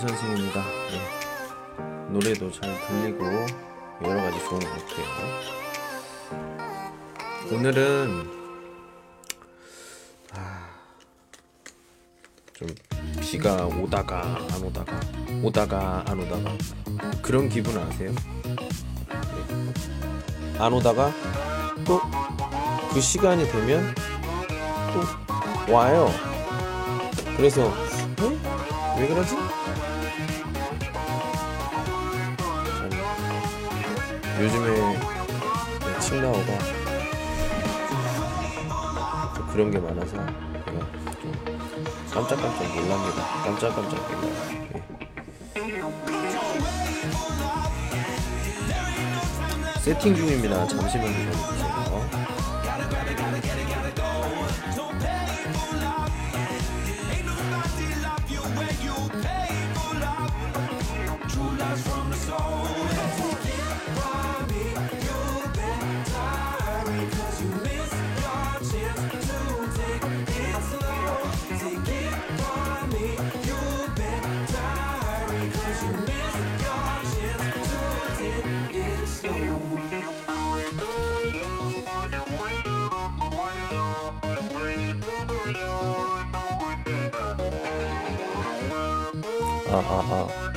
선생입니다. 네. 노래도 잘 들리고 여러 가지 좋은 것 같아요. 오늘은 아, 좀 비가 오다가 안 오다가 오다가 안 오다가 그런 기분 아세요? 네. 안 오다가 또 그 시간이 되면 또 와요. 그래서 어? 왜 그러지? 요즘에 내 칭나오가 좀 그런 게 많아서 좀 깜짝깜짝 놀랍니다. 깜짝깜짝 놀라요. 예. 세팅 중입니다. 잠시만 기다려주세요. 아, 아,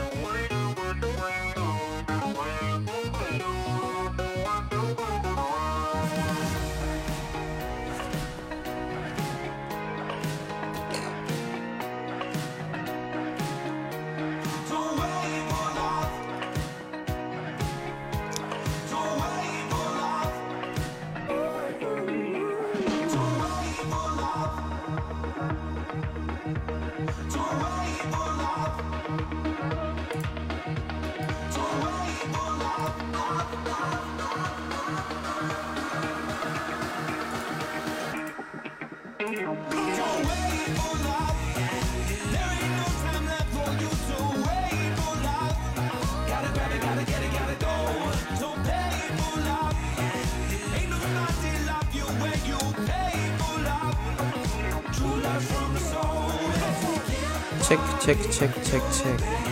체크 체크 체크 체크 체크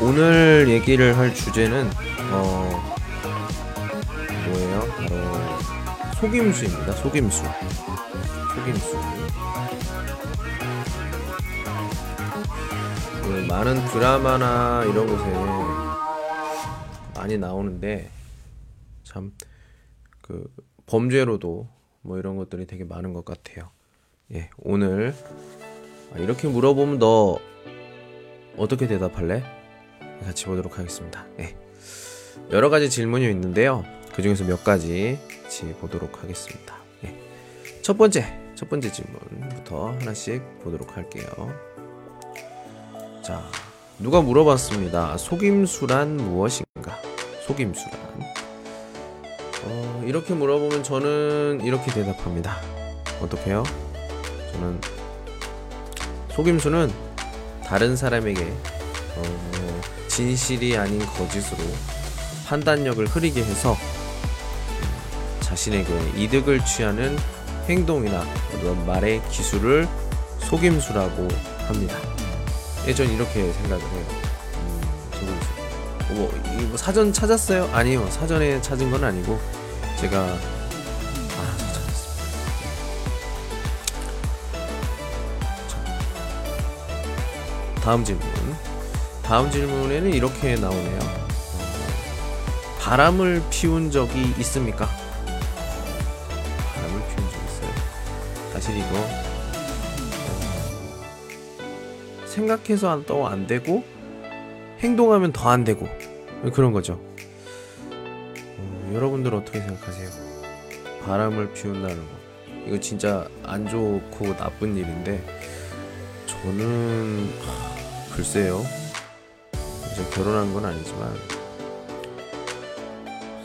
오늘 얘기를 할 주제는 어 뭐예요? 바로 속임수입니다. 속임수. 속임수. 많은 드라마나 이런 곳에 많이 나오는데 참 그 범죄로도 뭐 이런 것들이 되게 많은 것 같아요. 예, 오늘 아, 이렇게 물어보면 너 어떻게 대답할래? 같이 보도록 하겠습니다. 예. 여러 가지 질문이 있는데요. 그 중에서 몇 가지 같이 보도록 하겠습니다. 예. 첫 번째, 첫 번째 질문부터 하나씩 보도록 할게요. 자, 누가 물어봤습니다. 속임수란 무엇인가? 속임수란. 어, 이렇게 물어보면 저는 이렇게 대답합니다. 어떻게요? 저는 속임수는 다른 사람에게 어, 진실이 아닌 거짓으로 판단력을 흐리게 해서 음, 자신에게 이득을 취하는 행동이나 말의 기술을 속임수라고 합니다. 예 전 이렇게 생각을 해요. 뭐, 이뭐 사전 찾았어요? 아니요. 사전에 찾은 건 아니고 제가 아, 저 찾았습니다. 자, 다음 질문. 다음 질문에는 이렇게 나오네요. 어, 바람을 피운 적이 있습니까? 바람을 피운 적 있어요. 사실 이거 생각해서 또 안 되고 행동하면 더 안 되고 그런 거죠. 어, 여러분들 어떻게 생각하세요? 바람을 피운다는 거 이거 진짜 안 좋고 나쁜 일인데 저는 하, 글쎄요. 이제 결혼한 건 아니지만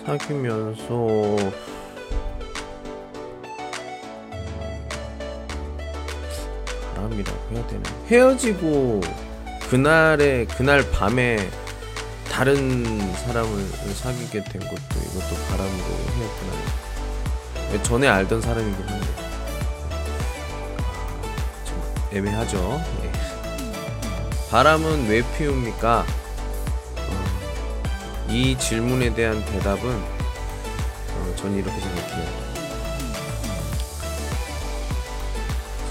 사귀면서 바람이라고 해야 되나 헤어지고 그날에 그날 밤에 다른 사람을 사귀게 된 것도 이것도 바람으로 되나 전에 알던 사람이긴 한데 좀 애매하죠 예. 바람은 왜 피웁니까? 어, 이 질문에 대한 대답은 어, 저는 이렇게 생각해요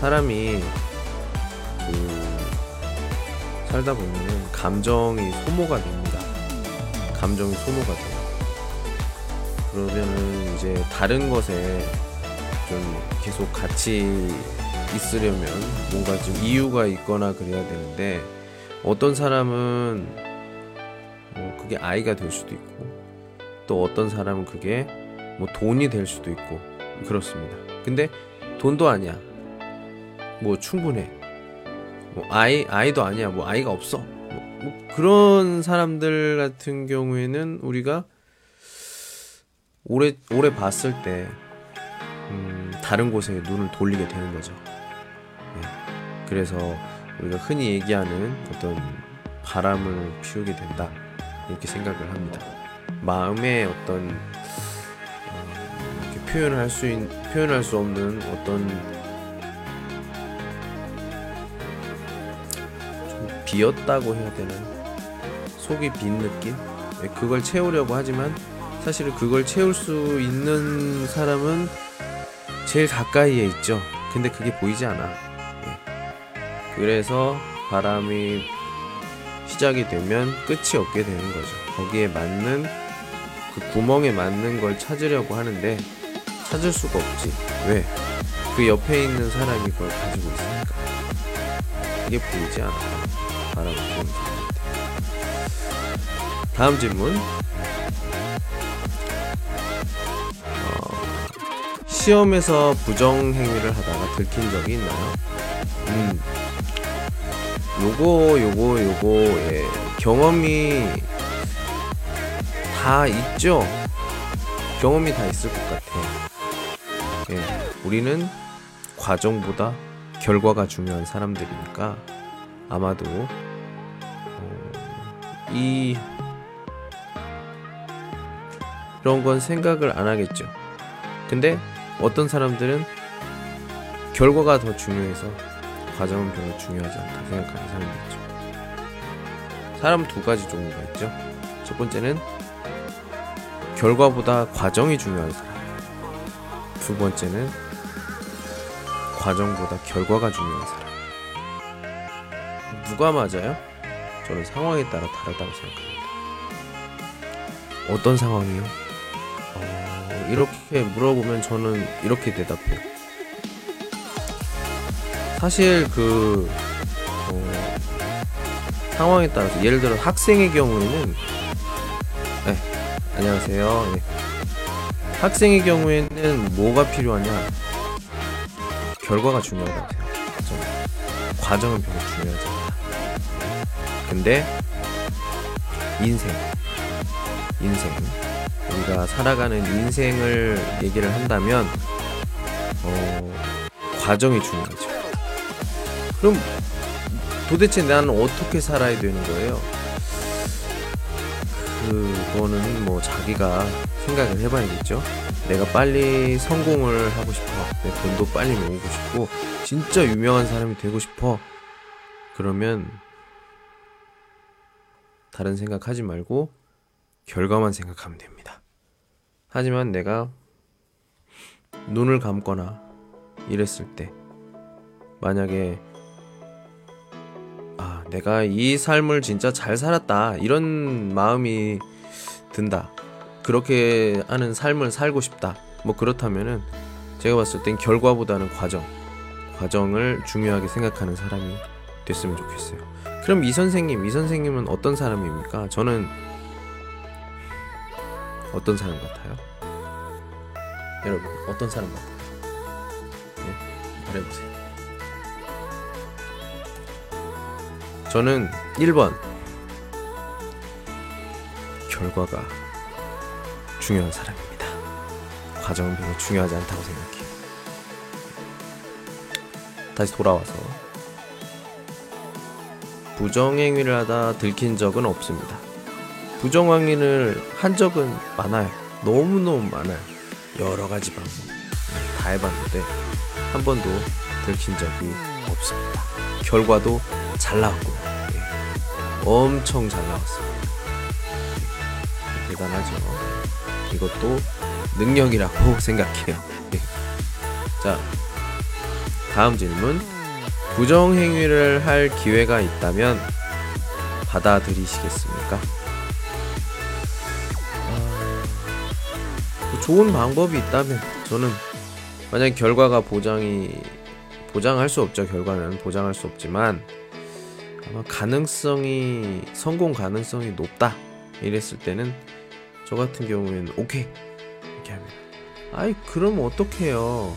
사람이 그 살다 보면은 감정이 소모가 됩니다. 감정이 소모가 돼요. 그러면은 이제 다른 것에 좀 계속 같이 있으려면 뭔가 좀 이유가 있거나 그래야 되는데 어떤 사람은 뭐 그게 아이가 될 수도 있고 또 어떤 사람은 그게 뭐 돈이 될 수도 있고 그렇습니다. 근데 돈도 아니야. 뭐 충분해. 뭐 아이 아이도 아니야. 뭐 아이가 없어. 뭐, 뭐 그런 사람들 같은 경우에는 우리가 오래 오래 봤을 때 음, 다른 곳에 눈을 돌리게 되는 거죠. 예. 그래서 우리가 흔히 얘기하는 어떤 바람을 피우게 된다 이렇게 생각을 합니다. 마음의 어떤 어, 이렇게 표현을 할수 표현할 수 없는 어떤 비었다고 해야 되나 속이 빈 느낌 예, 그걸 채우려고 하지만 사실은 그걸 채울 수 있는 사람은 제일 가까이에 있죠. 근데 그게 보이지 않아. 예. 그래서 바람이 시작이 되면 끝이 없게 되는 거죠. 거기에 맞는 그 구멍에 맞는 걸 찾으려고 하는데 찾을 수가 없지. 왜? 그 옆에 있는 사람이 그걸 가지고 있으니까. 이게 보이지 않아. 피우는 사람한테. 다음 질문. 시험에서 부정 행위를 하다가 들킨 적이 있나요? 음. 요거 요거 요거 예. 경험이 다 있죠. 경험이 다 있을 것 같아요. 예. 우리는 과정보다 결과가 중요한 사람들이니까 아마도 어, 이 이런 건 생각을 안 하겠죠. 근데 어떤 사람들은 결과가 더 중요해서 과정은 별로 중요하지 않다 생각하는 사람도 있죠. 사람 두 가지 종류가 있죠. 첫 번째는 결과보다 과정이 중요한 사람. 두 번째는 과정보다 결과가 중요한 사람. 누가 맞아요? 저는 상황에 따라 다르다고 생각합니다. 어떤 상황이요? 어, 이렇게 물어보면 저는 이렇게 대답해요. 사실 그 어, 상황에 따라서 예를 들어 학생의 경우에는 네, 안녕하세요. 네. 학생의 경우에는 뭐가 필요하냐? 결과가 중요하다고 생각해요. 저는. 과정은 별로 중요하지 않다. 근데 인생, 인생, 우리가 살아가는 인생을 얘기를 한다면 어, 과정이 중요하죠. 그럼 도대체 나는 어떻게 살아야 되는 거예요? 그거는 뭐 자기가 생각을 해봐야겠죠. 내가 빨리 성공을 하고 싶어. 내 돈도 빨리 모으고 싶고, 진짜 유명한 사람이 되고 싶어. 그러면 다른 생각 하지 말고 결과만 생각하면 됩니다. 하지만 내가 눈을 감거나 이랬을 때 만약에 아, 내가 이 삶을 진짜 잘 살았다. 이런 마음이 든다. 그렇게 하는 삶을 살고 싶다. 뭐 그렇다면은 제가 봤을 땐 결과보다는 과정, 과정을 중요하게 생각하는 사람이 됐으면 좋겠어요. 그럼 이 선생님, 이 선생님은 어떤 사람입니까? 저는 어떤 사람 같아요? 여러분, 어떤 사람 같아요? 네, 말해보세요. 저는 1번 결과가 중요한 사람입니다. 과정은 별로 중요하지 않다고 생각해요. 다시 돌아와서 부정행위를 하다 들킨 적은 없습니다. 부정행위를 한 적은 많아요. 너무너무 많아요. 여러 가지 방법 다 해봤는데 한 번도 들킨 적이 없습니다. 결과도 잘 나왔고요. 예. 엄청 잘 나왔습니다. 예. 대단하죠. 이것도 능력이라고 생각해요. 예. 자, 다음 질문. 부정행위를 할 기회가 있다면 받아들이시겠습니까? 아, 좋은 방법이 있다면 저는 만약 결과가 보장이 보장할 수 없죠. 결과는 보장할 수 없지만 아마 가능성이 성공 가능성이 높다 이랬을 때는 저 같은 경우에는 오케이 이렇게 합니다. 아이 그럼 어떡해요?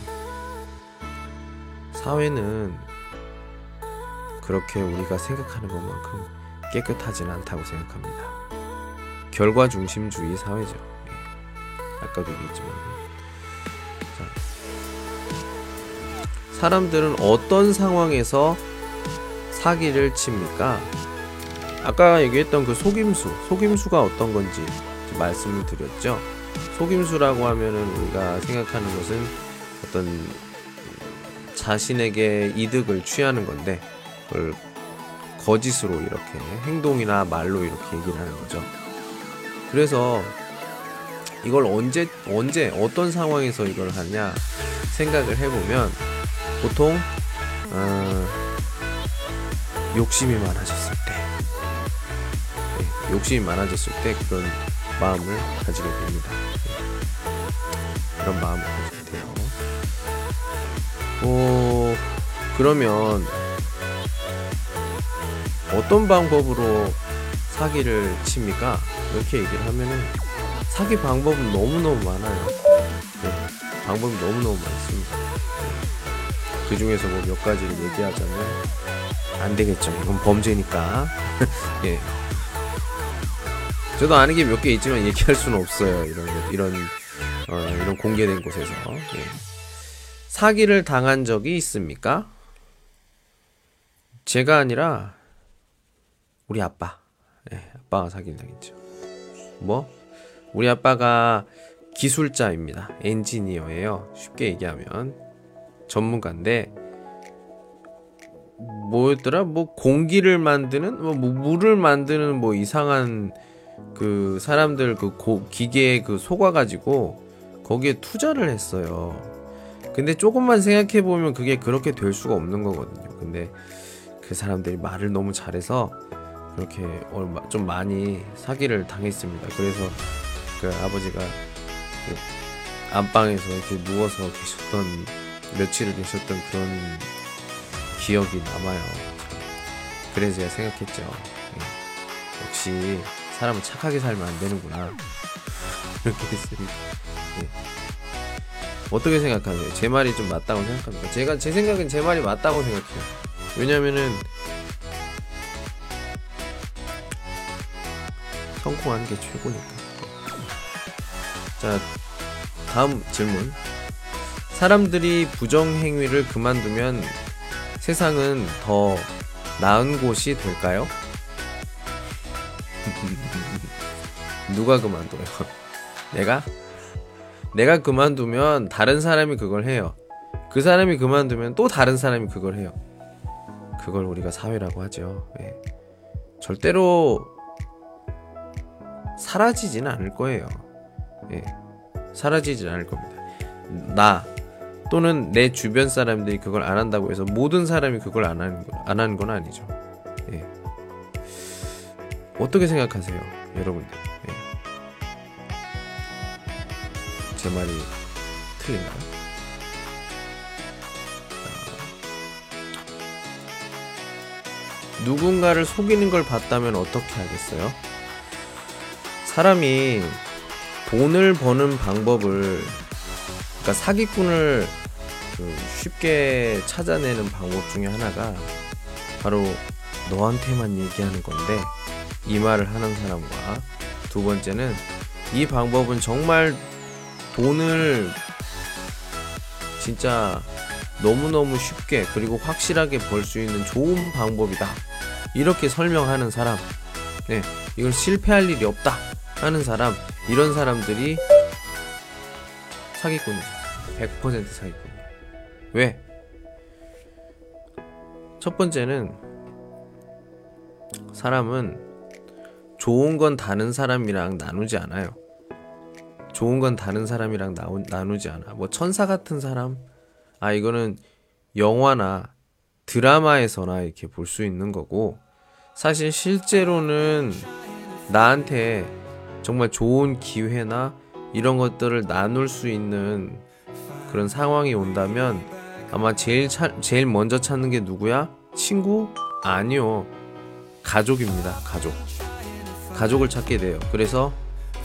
사회는 그렇게 우리가 생각하는 것만큼 깨끗하지는 않다고 생각합니다. 결과 중심주의 사회죠. 예. 아까도 얘기했지만 자, 사람들은 어떤 상황에서 사기를 칩니까? 아까 얘기했던 그 속임수, 속임수가 어떤 건지 말씀을 드렸죠. 속임수라고 하면은 우리가 생각하는 것은 어떤 자신에게 이득을 취하는 건데 그걸 거짓으로 이렇게 행동이나 말로 이렇게 얘기를 하는 거죠. 그래서 이걸 언제 언제 어떤 상황에서 이걸 하냐 생각을 해보면 보통 어, 욕심이 많아졌을 때, 네, 욕심이 많아졌을 때 그런 마음을 가지게 됩니다. 네, 그런 마음을 가지게 돼요. 어, 그러면 어떤 방법으로 사기를 칩니까? 이렇게 얘기를 하면은 사기 방법은 너무너무 많아요. 네, 방법이 너무너무 많습니다. 네. 그 중에서 뭐 몇 가지를 얘기하자면 안 되겠죠. 이건 범죄니까. 예. 저도 아는 게 몇 개 있지만 얘기할 수는 없어요. 이런 이런 어, 이런 공개된 곳에서 예. 사기를 당한 적이 있습니까? 제가 아니라 우리 아빠, 예, 아빠가 사기를 당했죠. 뭐? 우리 아빠가 기술자입니다. 엔지니어예요. 쉽게 얘기하면 전문가인데 뭐였더라? 뭐 공기를 만드는 뭐 물을 만드는 뭐 이상한 그 사람들 그 고, 기계에 그 속아 가지고 거기에 투자를 했어요. 근데 조금만 생각해 보면 그게 그렇게 될 수가 없는 거거든요. 근데 그 사람들이 말을 너무 잘해서 그렇게 얼마 좀 많이 사기를 당했습니다. 그래서 그 아버지가 그 안방에서 이렇게 누워서 계셨던 며칠을 계셨던 그런 기억이 남아요. 그래서 제가 생각했죠. 예. 역시 사람은 착하게 살면 안 되는구나. 이렇게 했습니다. 예. 어떻게 생각하세요? 제 말이 좀 맞다고 생각합니다. 제가 제 생각엔 제 말이 맞다고 생각해요. 왜냐면은 성공하는 게 최고니까. 자, 다음 질문. 사람들이 부정행위를 그만두면 세상은 더 나은 곳이 될까요? 누가 그만둬요? 내가? 내가 그만두면 다른 사람이 그걸 해요. 그 사람이 그만두면 또 다른 사람이 그걸 해요. 그걸 우리가 사회라고 하죠. 예. 절대로 사라지지는 않을 거예요. 예. 사라지진 않을 겁니다. 나 또는 내 주변 사람들이 그걸 안 한다고 해서 모든 사람이 그걸 안 하는 건, 안 하는 건 아니죠. 예. 어떻게 생각하세요, 여러분들? 예. 제 말이 틀린가요? 누군가를 속이는 걸 봤다면 어떻게 하겠어요? 사람이 돈을 버는 방법을 그러니까 사기꾼을 그 쉽게 찾아내는 방법 중에 하나가 바로 너한테만 얘기하는 건데 이 말을 하는 사람과. 두 번째는 이 방법은 정말 돈을 진짜 너무너무 쉽게 그리고 확실하게 벌 수 있는 좋은 방법이다. 이렇게 설명하는 사람, 네, 이걸 실패할 일이 없다 하는 사람, 이런 사람들이 사기꾼이죠. 100% 사기꾼. 왜? 첫 번째는 사람은 좋은 건 다른 사람이랑 나누지 않아요. 좋은 건 다른 사람이랑 나누, 나누지 않아. 뭐 천사 같은 사람? 아, 이거는 영화나 드라마에서나 이렇게 볼 수 있는 거고 사실 실제로는 나한테 정말 좋은 기회나 이런 것들을 나눌 수 있는 그런 상황이 온다면 아마 제일 차, 제일 먼저 찾는 게 누구야? 친구? 아니요. 가족입니다. 가족. 가족을 찾게 돼요. 그래서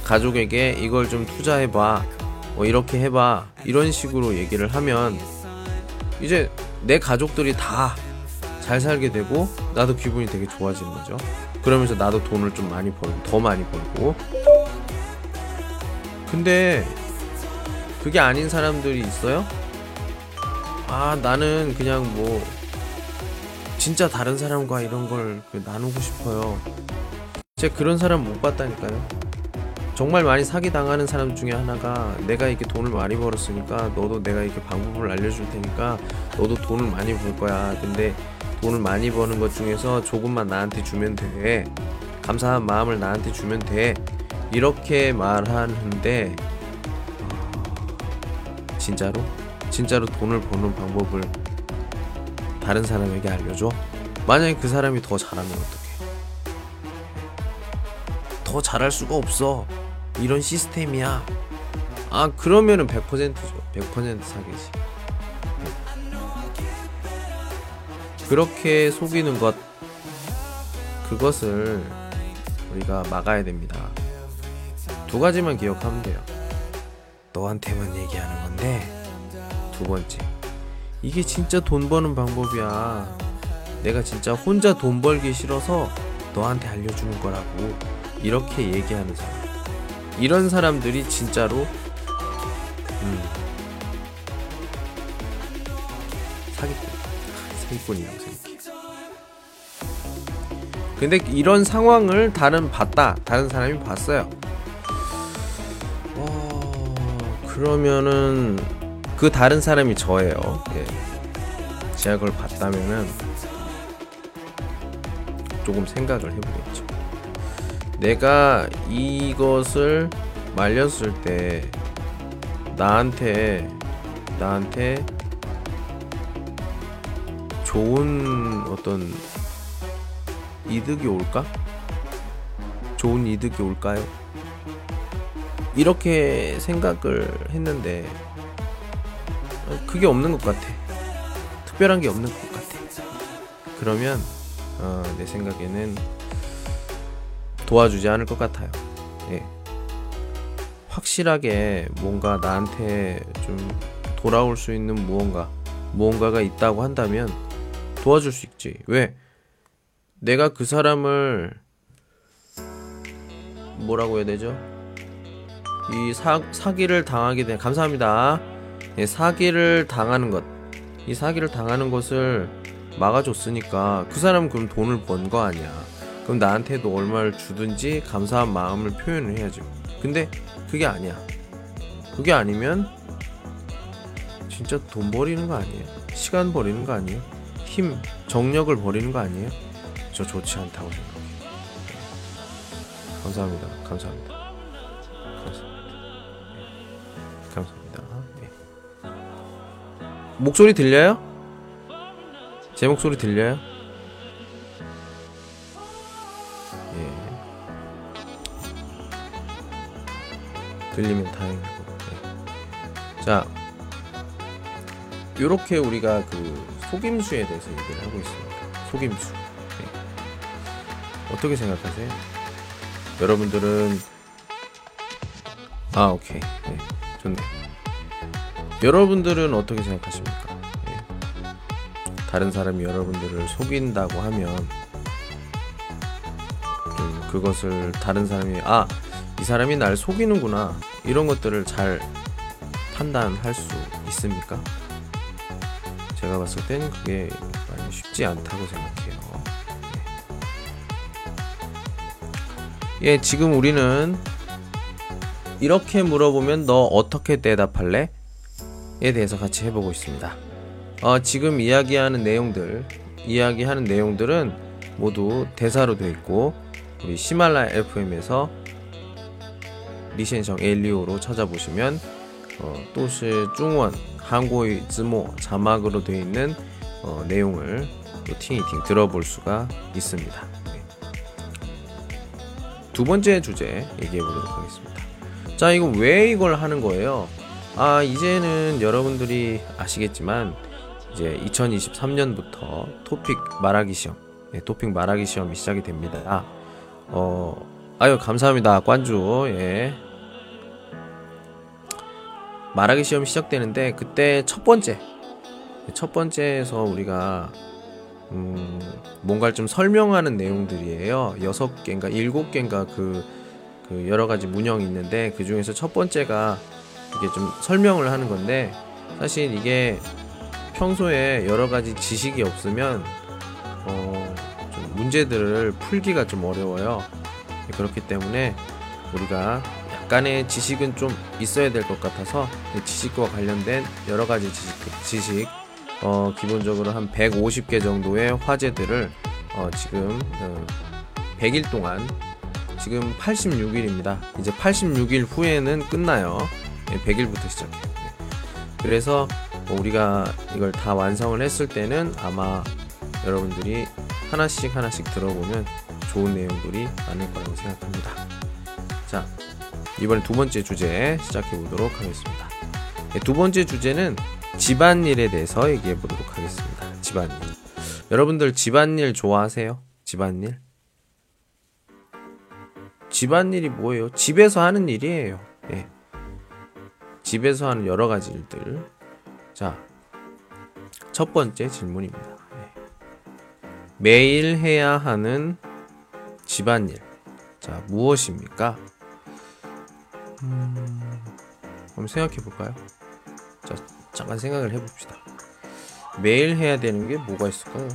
가족에게 이걸 좀 투자해봐. 뭐 이렇게 해봐. 이런 식으로 얘기를 하면 이제 내 가족들이 다 잘 살게 되고 나도 기분이 되게 좋아지는 거죠. 그러면서 나도 돈을 좀 많이 벌고 더 많이 벌고. 근데 그게 아닌 사람들이 있어요? 아 나는 그냥 뭐 진짜 다른 사람과 이런 걸그 나누고 싶어요. 제가 그런 사람 못 봤다니까요. 정말 많이 사기 당하는 사람 중에 하나가 내가 이렇게 돈을 많이 벌었으니까 너도 내가 이렇게 방법을 알려줄 테니까 너도 돈을 많이 벌 거야. 근데 돈을 많이 버는 것 중에서 조금만 나한테 주면 돼. 감사한 마음을 나한테 주면 돼. 이렇게 말하는데 어, 진짜로 진짜로 돈을 버는 방법을 다른 사람에게 알려줘? 만약에 그 사람이 더 잘하면 어떡해? 더 잘할 수가 없어. 이런 시스템이야. 아, 그러면은 100%죠. 100% 사기지. 그렇게 속이는 것, 그것을 우리가 막아야 됩니다. 두 가지만 기억하면 돼요. 너한테만 얘기하는 건데, 두 번째. 이게 진짜 돈 버는 방법이야. 내가 진짜 혼자 돈 벌기 싫어서 너한테 알려주는 거라고. 이렇게 얘기하는 사람. 이런 사람들이 진짜로 음, 사기꾼 사기꾼이라고 생각해. 근데 이런 상황을 다른 봤다 다른 사람이 봤어요. 그러면은 그 다른 사람이 저예요. 예. 제가 그걸 봤다면은 조금 생각을 해보겠죠. 내가 이것을 말렸을 때 나한테 나한테 좋은 어떤 이득이 올까? 좋은 이득이 올까요? 이렇게 생각을 했는데 그게 없는 것 같아. 특별한 게 없는 것 같아. 그러면 어, 내 생각에는 도와주지 않을 것 같아요. 예. 확실하게 뭔가 나한테 좀 돌아올 수 있는 무언가, 무언가가 있다고 한다면 도와줄 수 있지. 왜? 내가 그 사람을 뭐라고 해야 되죠? 이 사, 사기를 당하게 된 감사합니다. 예, 사기를 당하는 것, 이 사기를 당하는 것을 막아줬으니까 그 사람은 그럼 돈을 번 거 아니야. 그럼 나한테도 얼마를 주든지 감사한 마음을 표현을 해야죠. 근데 그게 아니야. 그게 아니면 진짜 돈 버리는 거 아니에요? 시간 버리는 거 아니에요? 힘, 정력을 버리는 거 아니에요? 저 좋지 않다고 생각해요. 감사합니다. 감사합니다. 목소리 들려요? 제 목소리 들려요? 예. 들리면 다행이고. 예. 자, 요렇게 우리가 그 속임수에 대해서 얘기를 하고 있습니다. 속임수. 예. 어떻게 생각하세요? 여러분들은 아 오케이 네, 좋네. 여러분들은 어떻게 생각하십니까? 예. 다른 사람이 여러분들을 속인다고 하면 좀 그것을 다른 사람이 아 이 사람이 날 속이는구나 이런 것들을 잘 판단할 수 있습니까? 제가 봤을 땐 그게 많이 쉽지 않다고 생각해요. 예, 예 지금 우리는 이렇게 물어보면 너 어떻게 대답할래? 에 대해서 같이 해보고 있습니다. 어, 지금 이야기하는 내용들, 이야기하는 내용들은 모두 대사로 되어 있고 우리 시말라 FM에서 리센성 엘리오로 찾아보시면 어, 또시 중원 한국의 즈모 자막으로 되어 있는 어, 내용을 또 팅이팅 들어볼 수가 있습니다. 네. 두 번째 주제 얘기해 보도록 하겠습니다. 자, 이거 왜 이걸 하는 거예요? 아, 이제는 여러분들이 아시겠지만 이제 2023년부터 토픽 말하기 시험, 네, 토픽 말하기 시험이 시작이 됩니다. 어, 아유 감사합니다, 관주. 예. 말하기 시험이 시작되는데 그때 첫 번째 첫 번째에서 우리가 음, 뭔가를 좀 설명하는 내용들이에요. 여섯 개인가 일곱 개인가 그, 그 여러 가지 문형이 있는데 그 중에서 첫 번째가 이게 좀 설명을 하는 건데 사실 이게 평소에 여러 가지 지식이 없으면 어, 좀 문제들을 풀기가 좀 어려워요. 그렇기 때문에 우리가 약간의 지식은 좀 있어야 될 것 같아서 지식과 관련된 여러 가지 지식, 지식 어, 기본적으로 한 150개 정도의 화제들을 어, 지금 어, 100일 동안 지금 86일입니다. 이제 86일 후에는 끝나요. 100일부터 시작해요. 네. 그래서 뭐 우리가 이걸 다 완성을 했을 때는 아마 여러분들이 하나씩 하나씩 들어보면 좋은 내용들이 많을 거라고 생각합니다. 자, 이번에 두 번째 주제 시작해 보도록 하겠습니다. 네, 두 번째 주제는 집안일에 대해서 얘기해 보도록 하겠습니다. 집안일. 여러분들 집안일 좋아하세요? 집안일? 집안일이 뭐예요? 집에서 하는 일이에요. 예. 집에서 하는 여러 가지 일들. 자, 첫 번째 질문입니다. 예. 매일 해야 하는 집안일. 자, 무엇입니까? 음, 한번 생각해 볼까요? 자, 잠깐 생각을 해 봅시다. 매일 해야 되는 게 뭐가 있을까요?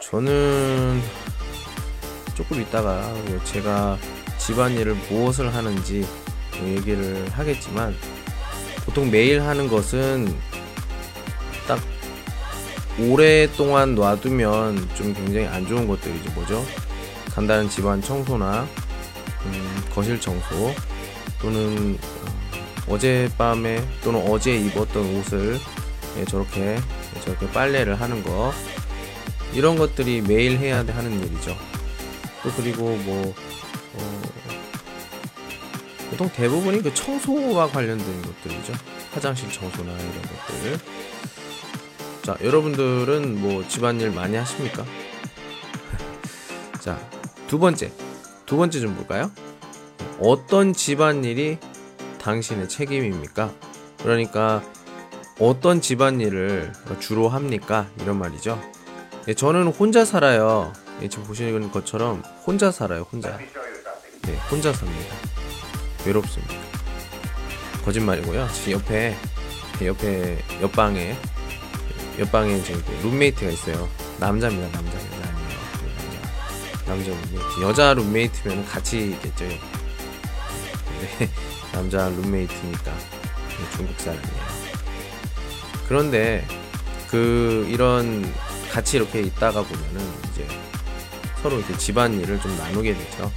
저는 조금 있다가 제가 집안일을 무엇을 하는지 얘기를 하겠지만 보통 매일 하는 것은 딱 오랫동안 놔두면 좀 굉장히 안 좋은 것들이죠. 뭐죠? 간단한 집안 청소나 음, 거실 청소 또는 어, 어젯밤에 또는 어제 입었던 옷을 예, 저렇게 저렇게 빨래를 하는 거 이런 것들이 매일 해야 하는 일이죠. 또 그리고 뭐 어, 보통 대부분이 그 청소와 관련된 것들이죠. 화장실 청소나 이런 것들. 자, 여러분들은 뭐 집안일 많이 하십니까? 자, 두 번째. 두 번째 좀 볼까요? 어떤 집안일이 당신의 책임입니까? 그러니까 어떤 집안일을 주로 합니까? 이런 말이죠. 예, 저는 혼자 살아요. 예, 지금 보시는 것처럼 혼자 살아요. 혼자. 네, 혼자 삽니다. 외롭습니다. 거짓말이고요. 지금 옆에 옆에 옆방에 옆방에 이제 룸메이트가 있어요. 남자입니다. 남자입니다. 남자, 룸메이트. 여자 룸메이트면 같이 있겠죠. 네, 남자 룸메이트니까 중국 사람이에요. 그런데 그 이런 같이 이렇게 있다가 보면은 이제 서로 이렇게 집안일을 좀 나누게 되죠.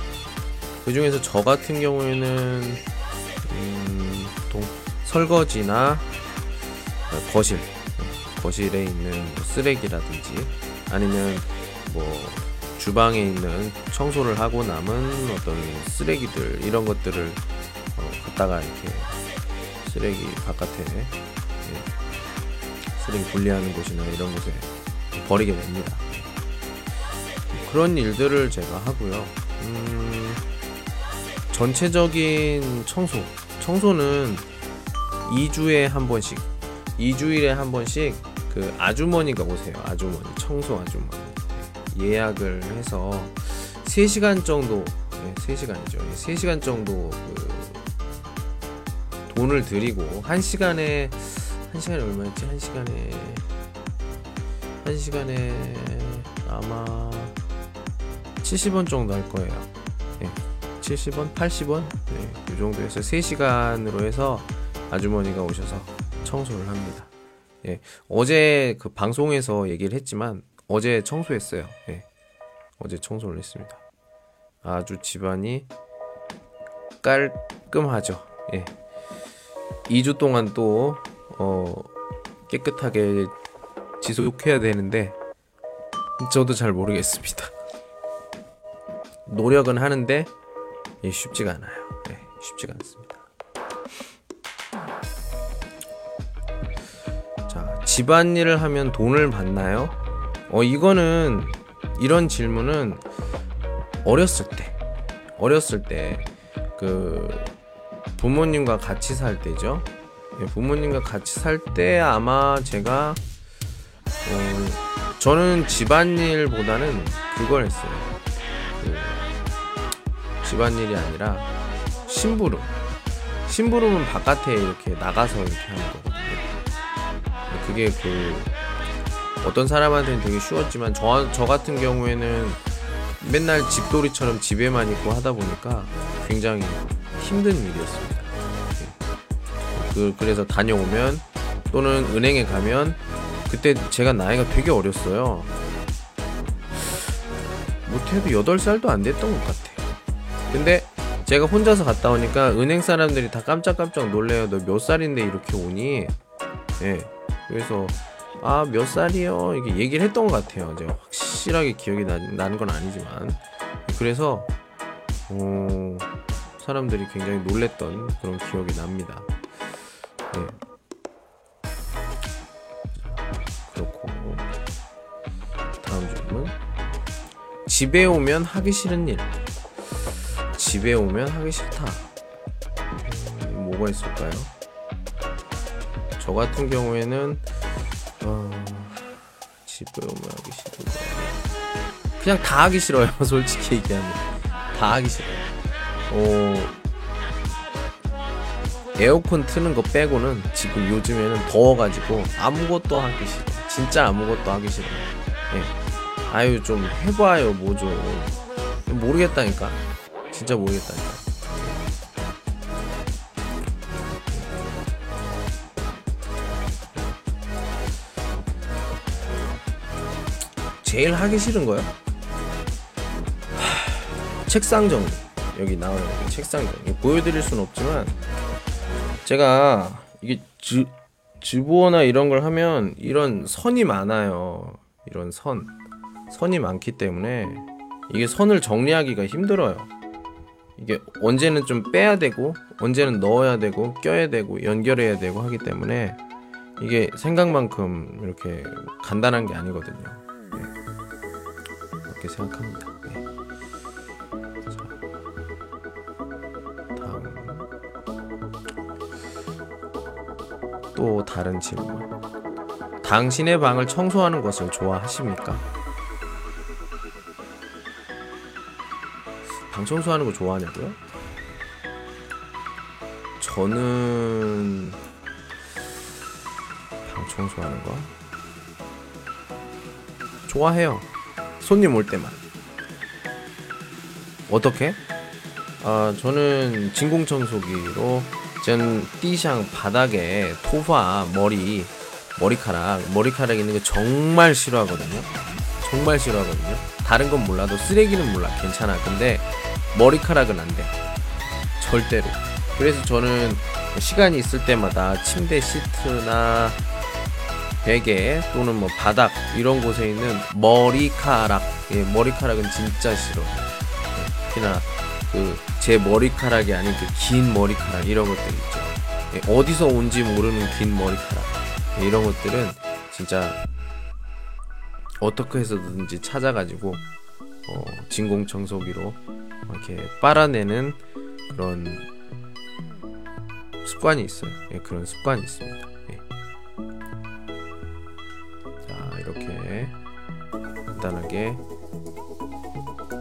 그 중에서 저 같은 경우에는 음, 보통 설거지나 거실, 거실에 있는 뭐 쓰레기라든지 아니면 뭐 주방에 있는 청소를 하고 남은 어떤 쓰레기들 이런 것들을 어, 갖다가 이렇게 쓰레기 바깥에 예, 쓰레기 분리하는 곳이나 이런 곳에 버리게 됩니다. 그런 일들을 제가 하고요. 음, 전체적인 청소, 청소는 2주에 한 번씩, 2주일에 한 번씩 그 아주머니가 오세요. 아주머니, 청소 아주머니. 예약을 해서 3시간 정도, 네, 3시간이죠. 3시간 정도 그 돈을 드리고 1시간에 1시간에 얼마였지? 1시간에 1시간에 아마 70원 정도 할 거예요. 네, 70원, 80원? 네, 이 정도에서 3시간으로 해서 아주머니가 오셔서 청소를 합니다. 예, 어제 그 방송에서 얘기를 했지만 어제 청소했어요. 예, 어제 청소를 했습니다. 아주 집안이 깔끔하죠. 예. 2주 동안 또 어, 깨끗하게 지속해야 되는데 저도 잘 모르겠습니다. 노력은 하는데 예, 쉽지가 않아요. 예, 쉽지가 않습니다. 자, 집안일을 하면 돈을 받나요? 어, 이거는 이런 질문은 어렸을 때, 어렸을 때 그 부모님과 같이 살 때죠. 예, 부모님과 같이 살 때 아마 제가 어, 저는 집안일보다는 그걸 했어요. 그 집안일이 아니라 심부름. 심부름은 바깥에 이렇게 나가서 이렇게 하는 거거든요. 그게 그 어떤 사람한테는 되게 쉬웠지만 저, 저 같은 경우에는 맨날 집돌이처럼 집에만 있고 하다 보니까 굉장히 힘든 일이었습니다. 그, 그래서 다녀오면 또는 은행에 가면 그때 제가 나이가 되게 어렸어요. 못해도 8살도 안 됐던 것 같아요. 근데 제가 혼자서 갔다 오니까 은행 사람들이 다 깜짝깜짝 놀래요. 너 몇 살인데 이렇게 오니? 예. 그래서 아, 몇 살이요? 이게 얘기를 했던 것 같아요. 제가 확실하게 기억이 나, 나는 건 아니지만. 그래서, 어, 사람들이 굉장히 놀랬던 그런 기억이 납니다. 네. 그렇고, 다음 질문. 집에 오면 하기 싫은 일. 집에 오면 하기 싫다. 음, 뭐가 있을까요? 저 같은 경우에는 어... 집에 오면 하기 거. 그냥 다 하기 싫어요 솔직히 얘기하면. 다 하기 싫어요. 어... 에어컨 트는 거 빼고는 지금 요즘에는 더워가지고 아무것도 하기 싫어. 진짜 아무것도 하기 싫어. 예. 아유 좀 해봐요 뭐죠 모르겠다니까 진짜 모르겠다니까 제일 하기 싫은 거요? 하, 책상 정리. 여기 나오는 거 책상 정리. 보여드릴 수는 없지만 제가 이게 주, 주부어나 이런 걸 하면 이런 선이 많아요. 이런 선. 선이 많기 때문에 이게 선을 정리하기가 힘들어요 이게 언제는 좀 빼야 되고 언제는 넣어야 되고 껴야 되고 연결해야 되고 하기 때문에 이게 생각만큼 이렇게 간단한 게 아니거든요 그렇게 생각합니다. 네. 자, 다음 또 다른 질문. 당신의 방을 청소하는 것을 좋아하십니까? 방 청소하는 거 좋아하냐고요? 저는 방 청소하는 거 좋아해요. 손님 올 때만. 어떻게? 아, 저는 진공 청소기로 전 띠샹 바닥에 토파 머리 머리카락 머리카락 있는 거 정말 싫어하거든요. 정말 싫어하거든요. 다른 건 몰라도 쓰레기는 몰라 괜찮아. 근데 머리카락은 안 돼. 절대로. 그래서 저는 시간이 있을 때마다 침대 시트나 베개 또는 뭐 바닥 이런 곳에 있는 머리카락 예, 머리카락은 진짜 싫어. 예, 특히나 그 제 머리카락이 아닌 그 긴 머리카락 이런 것들 있죠. 예, 어디서 온지 모르는 긴 머리카락 예, 이런 것들은 진짜 어떻게 해서든지 찾아가지고 어, 진공 청소기로 이렇게 빨아내는 그런 습관이 있어요. 예, 그런 습관이 있습니다. 예. 자 이렇게 간단하게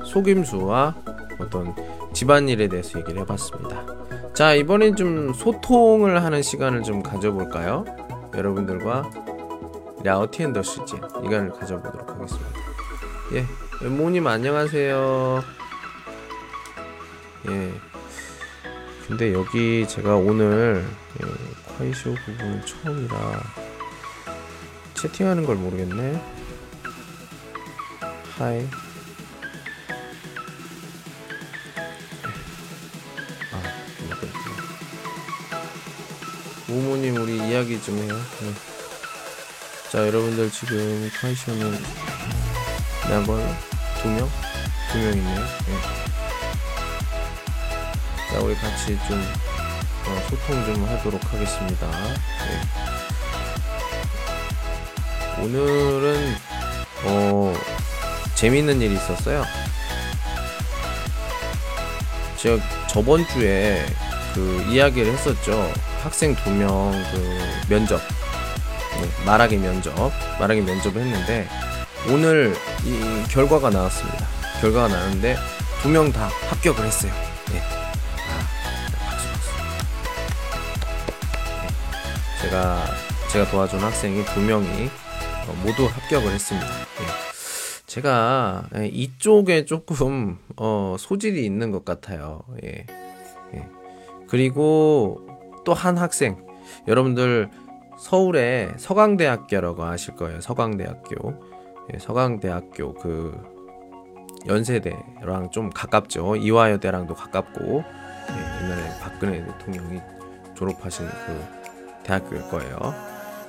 속임수와 어떤 집안일에 대해서 얘기를 해봤습니다. 자 이번엔 좀 소통을 하는 시간을 좀 가져볼까요? 여러분들과 랴오티엔더 시제 이간을 가져보도록 하겠습니다. 예, 모님 안녕하세요. 예. 근데 여기 제가 오늘 예, 콰이쇼 부분 처음이라 채팅하는 걸 모르겠네. 하이. 아, 그렇구나. 우모님 우리 이야기 좀 해요. 네. 자 여러분들 지금 콰이쇼는 나걸 두 명? 두 명 있네요. 네. 자 우리 같이 좀 어, 소통 좀 하도록 하겠습니다. 네. 오늘은 어 재밌는 일이 있었어요. 제가 저번 주에 그 이야기를 했었죠. 학생 두 명 그 면접 네, 말하기 면접 말하기 면접을 했는데 오늘 이 결과가 나왔습니다. 결과가 나왔는데 두 명 다 합격을 했어요. 제가 제가 도와준 학생이 두 명이 어, 모두 합격을 했습니다. 예. 제가 예, 이쪽에 조금 어, 소질이 있는 것 같아요. 예. 예. 그리고 또 한 학생 여러분들 서울에 서강대학교라고 아실 거예요. 서강대학교. 예, 서강대학교 그 연세대랑 좀 가깝죠. 이화여대랑도 가깝고 예, 옛날에 박근혜 대통령이 졸업하신 그 대학교일 거예요.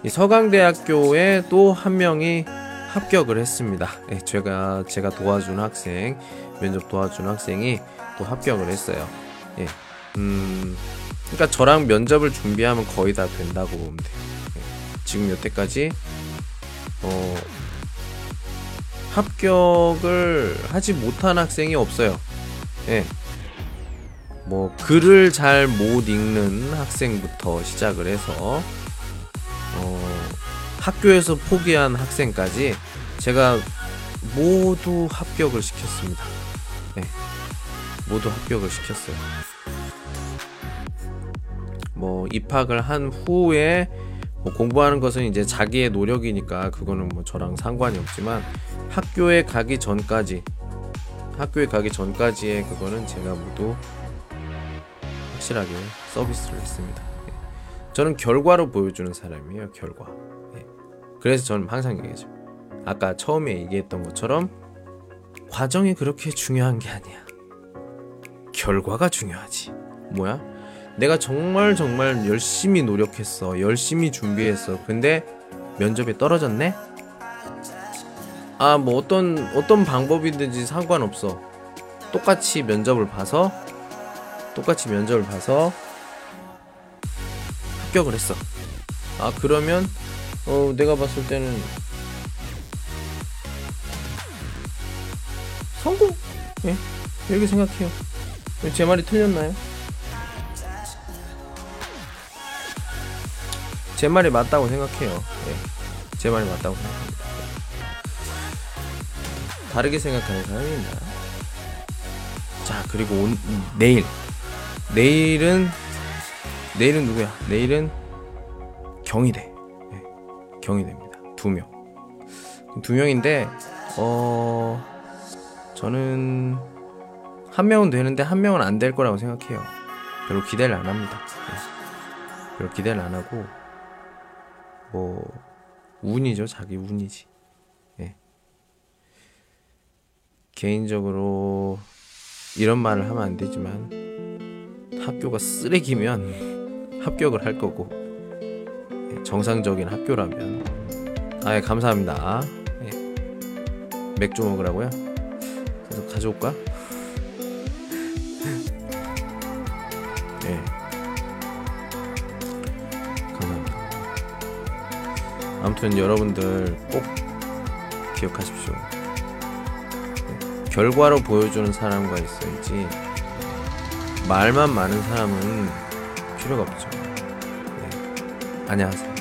이 서강대학교에 또 한 명이 합격을 했습니다. 예, 제가 제가 도와준 학생 면접 도와준 학생이 또 합격을 했어요. 예, 음, 그러니까 저랑 면접을 준비하면 거의 다 된다고 보면 돼요. 예, 지금 여태까지 어, 합격을 하지 못한 학생이 없어요. 예. 뭐 글을 잘 못 읽는 학생부터 시작을 해서 어, 학교에서 포기한 학생까지 제가 모두 합격을 시켰습니다. 네. 모두 합격을 시켰어요. 뭐 입학을 한 후에 뭐 공부하는 것은 이제 자기의 노력이니까 그거는 뭐 저랑 상관이 없지만 학교에 가기 전까지 학교에 가기 전까지의 그거는 제가 모두 확실하게 서비스를 했습니다. 예. 저는 결과로 보여주는 사람이에요. 결과. 예. 그래서 저는 항상 얘기하죠. 아까 처음에 얘기했던 것처럼 과정이 그렇게 중요한 게 아니야. 결과가 중요하지. 뭐야? 내가 정말 정말 열심히 노력했어. 열심히 준비했어. 근데 면접에 떨어졌네? 아, 뭐 어떤 어떤 방법이든지 상관없어. 똑같이 면접을 봐서 똑같이 면접을 봐서 합격을 했어. 아, 그러면 어, 내가 봤을 때는 성공. 예. 이렇게 생각해요. 제 말이 틀렸나요? 제 말이 맞다고 생각해요. 예. 제 말이 맞다고 생각합니다. 다르게 생각하는 있나? 자, 그리고 온, 내일. 내일은, 내일은 누구야? 내일은 경희대. 예. 경희대입니다. 두 명. 두 명인데, 어, 저는 한 명은 되는데 한 명은 안 될 거라고 생각해요. 별로 기대를 안 합니다. 예. 별로 기대를 안 하고, 뭐 운이죠 자기 운이지 예. 개인적으로 이런 말을 하면 안 되지만 학교가 쓰레기면 합격을 할 거고 예, 정상적인 학교라면 아예 감사합니다 예. 맥주 먹으라고요? 그래서 가져올까? 예. 감사합니다. 아무튼 여러분들 꼭 기억하십시오. 네. 결과로 보여주는 사람과 있어야지 말만 많은 사람은 필요가 없죠. 네. 안녕하세요.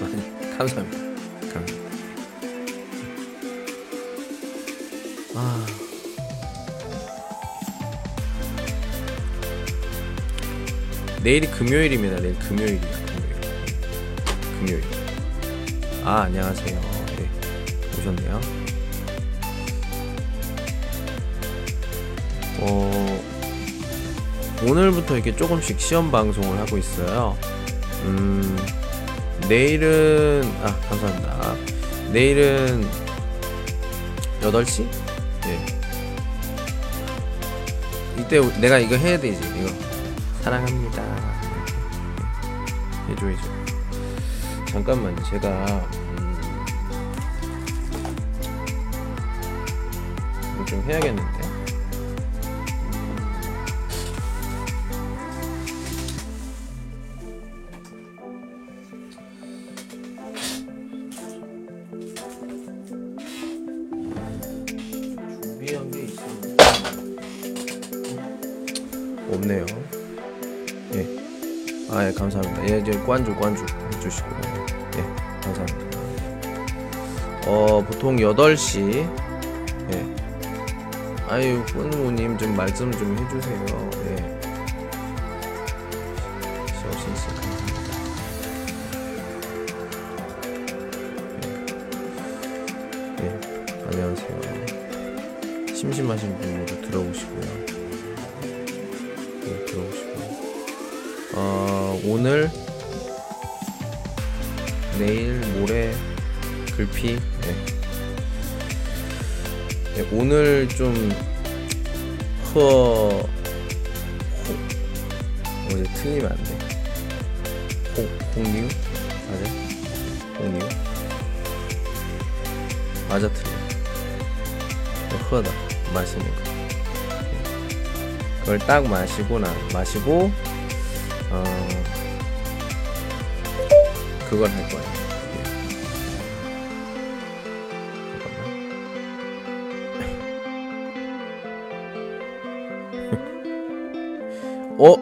네. 감사합니다. 감사합니다. 아. 내일이 금요일입니다. 내일 금요일이야. 금요일. 금요일. 아 안녕하세요. 네, 오셨네요. 어 오늘부터 이렇게 조금씩 시험 방송을 하고 있어요. 음 내일은 아 감사합니다. 내일은 8시? 네. 이때 내가 이거 해야 되지 이거 사랑합니다. 이렇게 해줘야죠. 잠깐만, 제가 음, 좀 해야겠는데. 예, 이제 관주, 관주 해주시고요. 예, 감사합니다. 어, 보통 8시. 예. 아유, 꾸누님 좀 말씀 좀 해주세요. 예. 시오신씨 감사합니다. 예. 예, 안녕하세요. 심심하신 분 모두 들어오시고요. 오늘 내일 모레 글피 네. 네, 오늘 좀 허... 호... 어제 틀리면 안 돼. 홍, 홍류? 맞아? 홍류? 맞아 틀려. 허다 마시는 거. 네. 그걸 딱 마시고 나 마시고 어 그걸 할 거예요. 예. 어?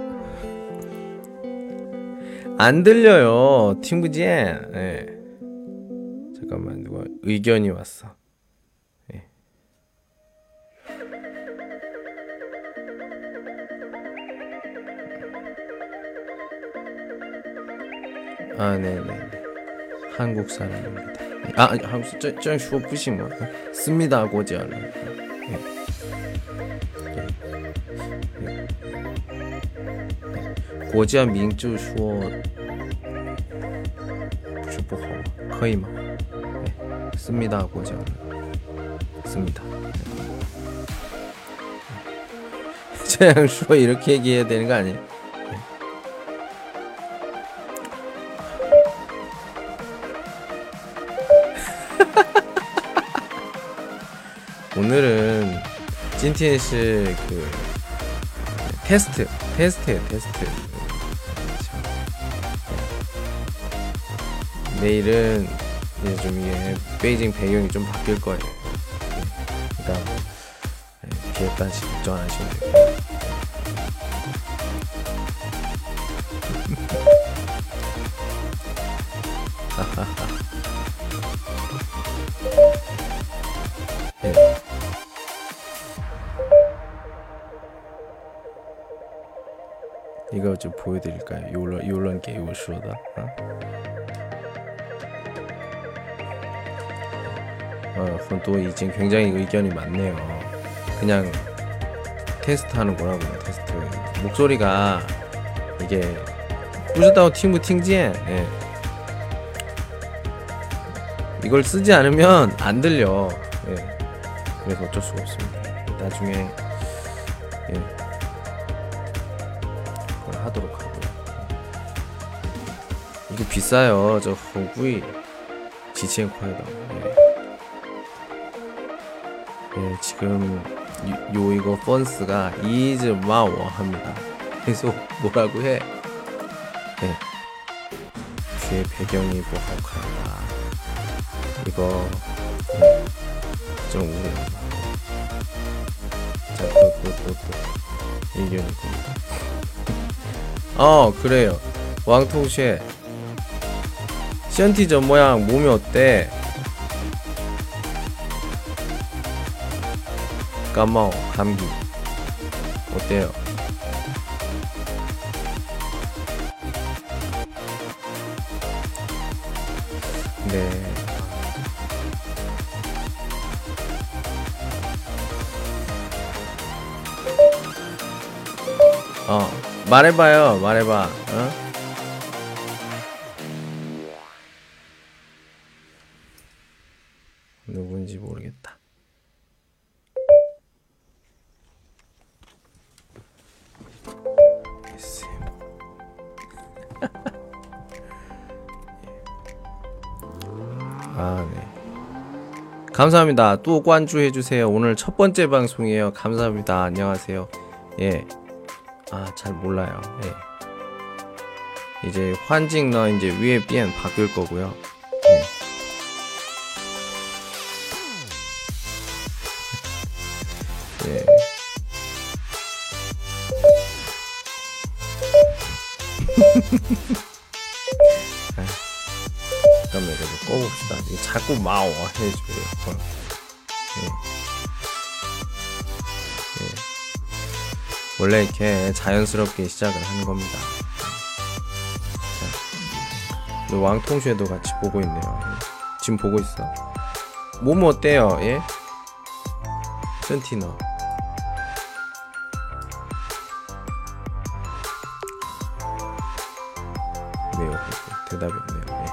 안 들려요. 팀부지. 예. 잠깐만 누가 의견이 왔어. 아, 네네. 한국 사람입니다. 아, 아니, 한국 저, 저说不行吗? 씁니다, 고지알로. 예. 예. 예. 国家名就说不是不好吗？可以吗？ 예. 씁니다, 고지알로. 씁니다. 예. 这样说 이렇게 얘기해야 되는 거 아니에요? 찐티에시 그 테스트 테스트예요 테스트. 내일은 이제 좀 이게 베이징 배경이 좀 바뀔 거예요. 그러니까 비했다시 걱정 안 하시면 돼요? 네. 좀 보여드릴까요? 요런 요런 게 요쇼다. 어? 어, 그건 또 이젠 굉장히 의견이 많네요. 그냥 테스트 하는 거라고 테스트. 목소리가 이게 뿌듯하고 팀부 팅지. 예. 이걸 쓰지 않으면 안 들려. 예. 그래서 어쩔 수가 없습니다. 나중에 비싸요. 저 호구이 콰이다. 예. 예, 지금 요, 요 이거 펀스가 이즈 마워 합니다. 계속 뭐라고 해? 예. 뒤에 배경이 뭐 하카야. 이거 음, 좀 우울해. 자, 또, 또, 또, 또. 의견이 겁니다. 어, 그래요. 왕통쉐. 시언티 저 모양 몸이 어때? 까마오, 감기. 어때요? 네. 어, 말해봐요, 말해봐. 어? 감사합니다. 또 관주해 주세요. 오늘 첫 번째 방송이에요. 감사합니다. 안녕하세요. 예. 아, 잘 몰라요. 예. 이제 환징너 이제 위에 삐엔 바뀔 거고요. 마워 해줘요. 어. 예. 예. 원래 이렇게 자연스럽게 시작을 하는 겁니다. 자, 왕통쉐도 같이 보고 있네요. 지금 보고 있어. 몸 어때요? 예? 센티너. 매우 대답이 없네요. 예,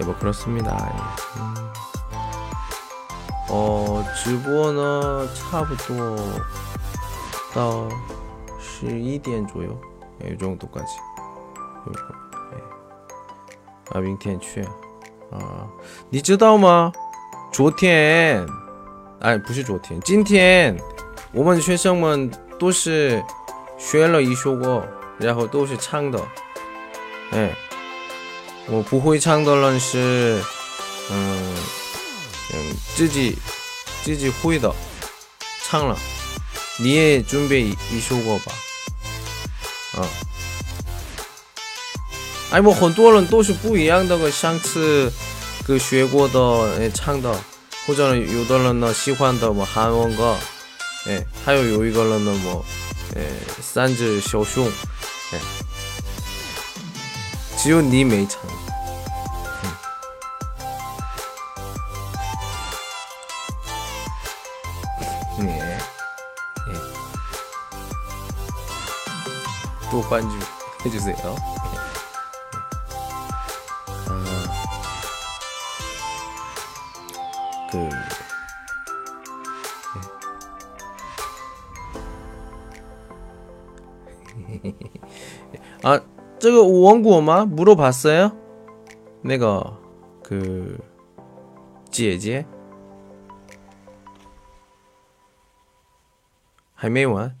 예, 뭐 그렇습니다. 예. 음. 어, 直播呢,差不多到十一点左右，哎，有정도까지有种，哎，啊，明天去啊，你知道吗？昨天，哎，不是昨天，今天我们学生们都是学了一首歌，然后都是唱的，哎，我不会唱的人是，嗯 嗯，自己自己会的，唱了。你也准备一首歌吧，啊，哎，我很多人都是不一样的，上次个学过的，哎，唱的，或者有的人呢喜欢的我韩文歌，哎，还有有一个人呢我，哎，三只小熊，哎，只有你没唱。 관주 해주세요. 예. 아, 그, 예. 아, 这个원고吗? 물어봤어요? 내가 그姐姐还没完。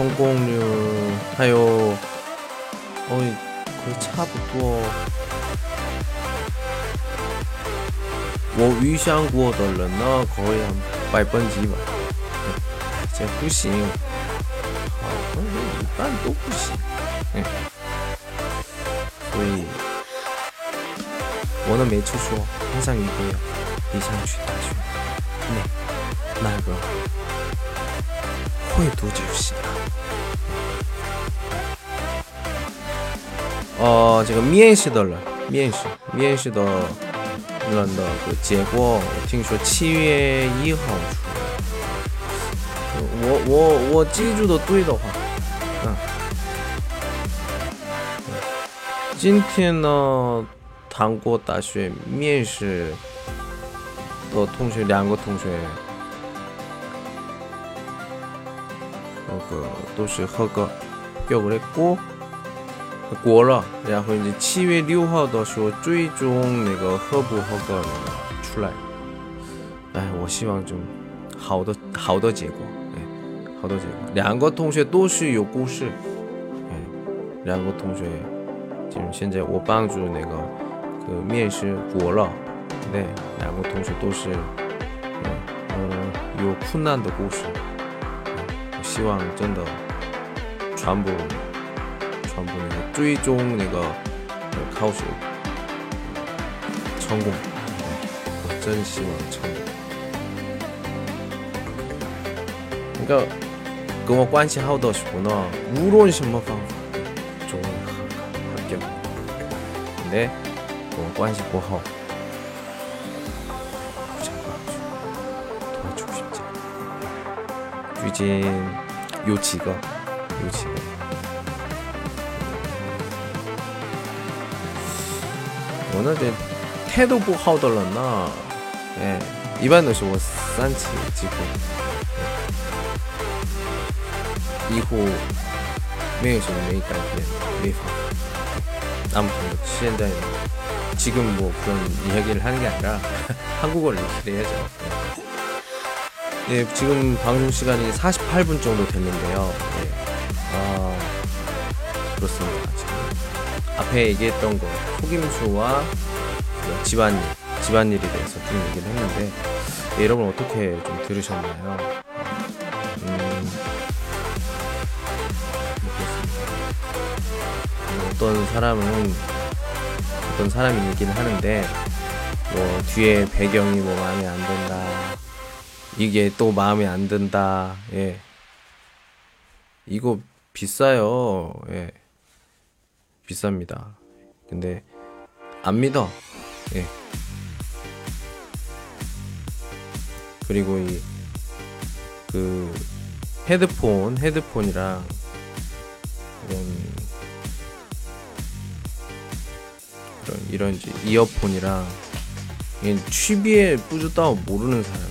成功率还有，哦，그差不多。我遇上过的人呢，可以百分之百。这不行，好像一般都不行。嗯，所以我呢没出说，항상얘기해요你想去大学，那那个 会读就行了。哦，这个面试的人，面试面试的人的个结果，我听说七月一号出。我我我记住的对的话，嗯，今天呢，韩国大学面试的同学两个同学，那个都是合格，给我来过，过了，然后你七月六号的时候最终那个合不合格出来，哎，我希望就好的好的结果。哎好多结果，两个同学都是有故事。哎，两个同学，就是现在我帮助那个个面试过了，对，两个同学都是，嗯，有困难的故事。希望真的全部，全部那个最终那个考试成功。我真希望成功。那个。跟我关系好的时候呢，无论什么方法，终于合合格。근데跟我关系不好， 最近有几个，有几个。我那点态度不好的人呢，哎，一般都是我三次机会。以后没有什么没改变没法아무튼시현자는지금뭐그런이야기를하는게아니라 한국어를 얘기를 해야죠. 네, 지금 방송 시간이 48분 정도 됐는데요. 네. 아, 그렇습니다. 지금 앞에 얘기했던 거 속임수와 집안일, 집안일에 대해서 좀 얘기를 했는데 네, 여러분 어떻게 좀 들으셨나요? 어떤 사람은 어떤 사람이 얘기를 하는데 뭐 뒤에 배경이 뭐 마음에 안 든다 이게 또 마음에 안 든다. 예. 이거 비싸요. 예. 비쌉니다. 근데 안 믿어. 예. 그리고 이 그 헤드폰 헤드폰이랑 이런 이런 이런 이어폰이랑 취비에 뿌듯다고 모르는 사람.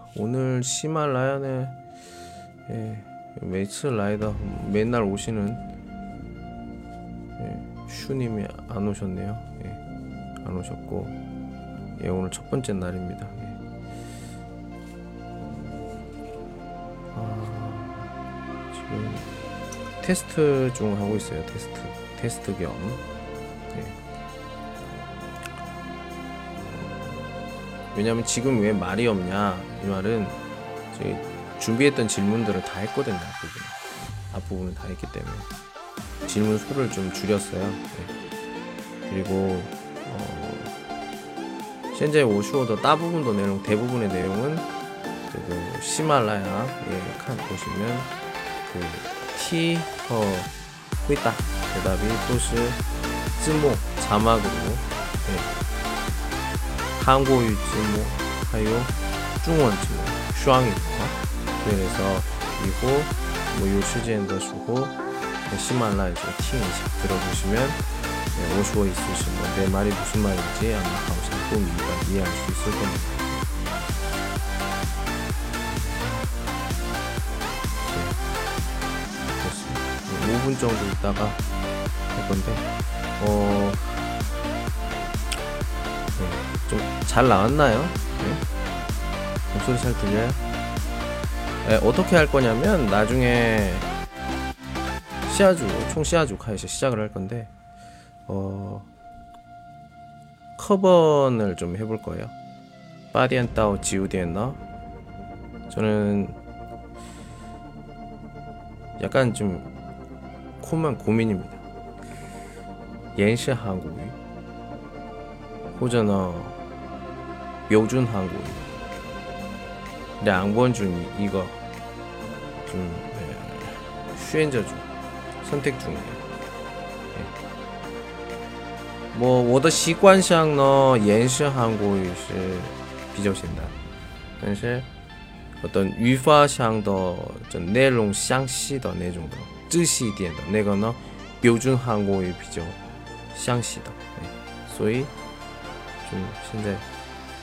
오늘 시말라야네 예, 매츠 라이더 맨날 오시는 예, 슈님이 안 오셨네요. 예, 안 오셨고 예, 오늘 첫 번째 날입니다. 예. 테스트 중 하고 있어요. 테스트 테스트 겸. 네. 왜냐면 지금 왜 말이 없냐? 이 말은 저희 준비했던 질문들을 다 했거든요 앞부분 앞부분은 다 했기 때문에. 질문 수를 좀 줄였어요. 네. 그리고 어, 현재 오슈어도 따 부분도 내용 대부분의 내용은 그 시말라야 예, 칸 보시면 그 티허 후이다 대답이 또스 쓰모 자막으로 한국어 즈모 하요 중원 즈모 슈앙이 그래서 이거 뭐요 시즌도 주고 시말라에서 팅이시 들어보시면 네, 오시고 있으시면 내 말이 무슨 말인지 아마 감상 또 이해가 이해할 수 있을 겁니다. 네, 그렇습니다. 5분 정도 있다가 할 건데 어. 잘 나왔나요? 네? 목소리 잘 들려요? 네, 어떻게 할 거냐면 나중에 시아주 총 시아주 카에서 시작을 할 건데 어 커번을 좀 해볼 거예요. 빠디안 따오 지우디엔너 저는 약간 좀 코만 고민입니다. 연시 한국어 或者呢 标准韩国语两번 중 이거 좀 네, 选择중 선택 중이에요. 네. 뭐我的习惯上呢延伸韩国语是比较简单但是 어떤语法上的这内容详细的那种的仔细一点的那个呢标准韩国语比较详细的对所以좀现在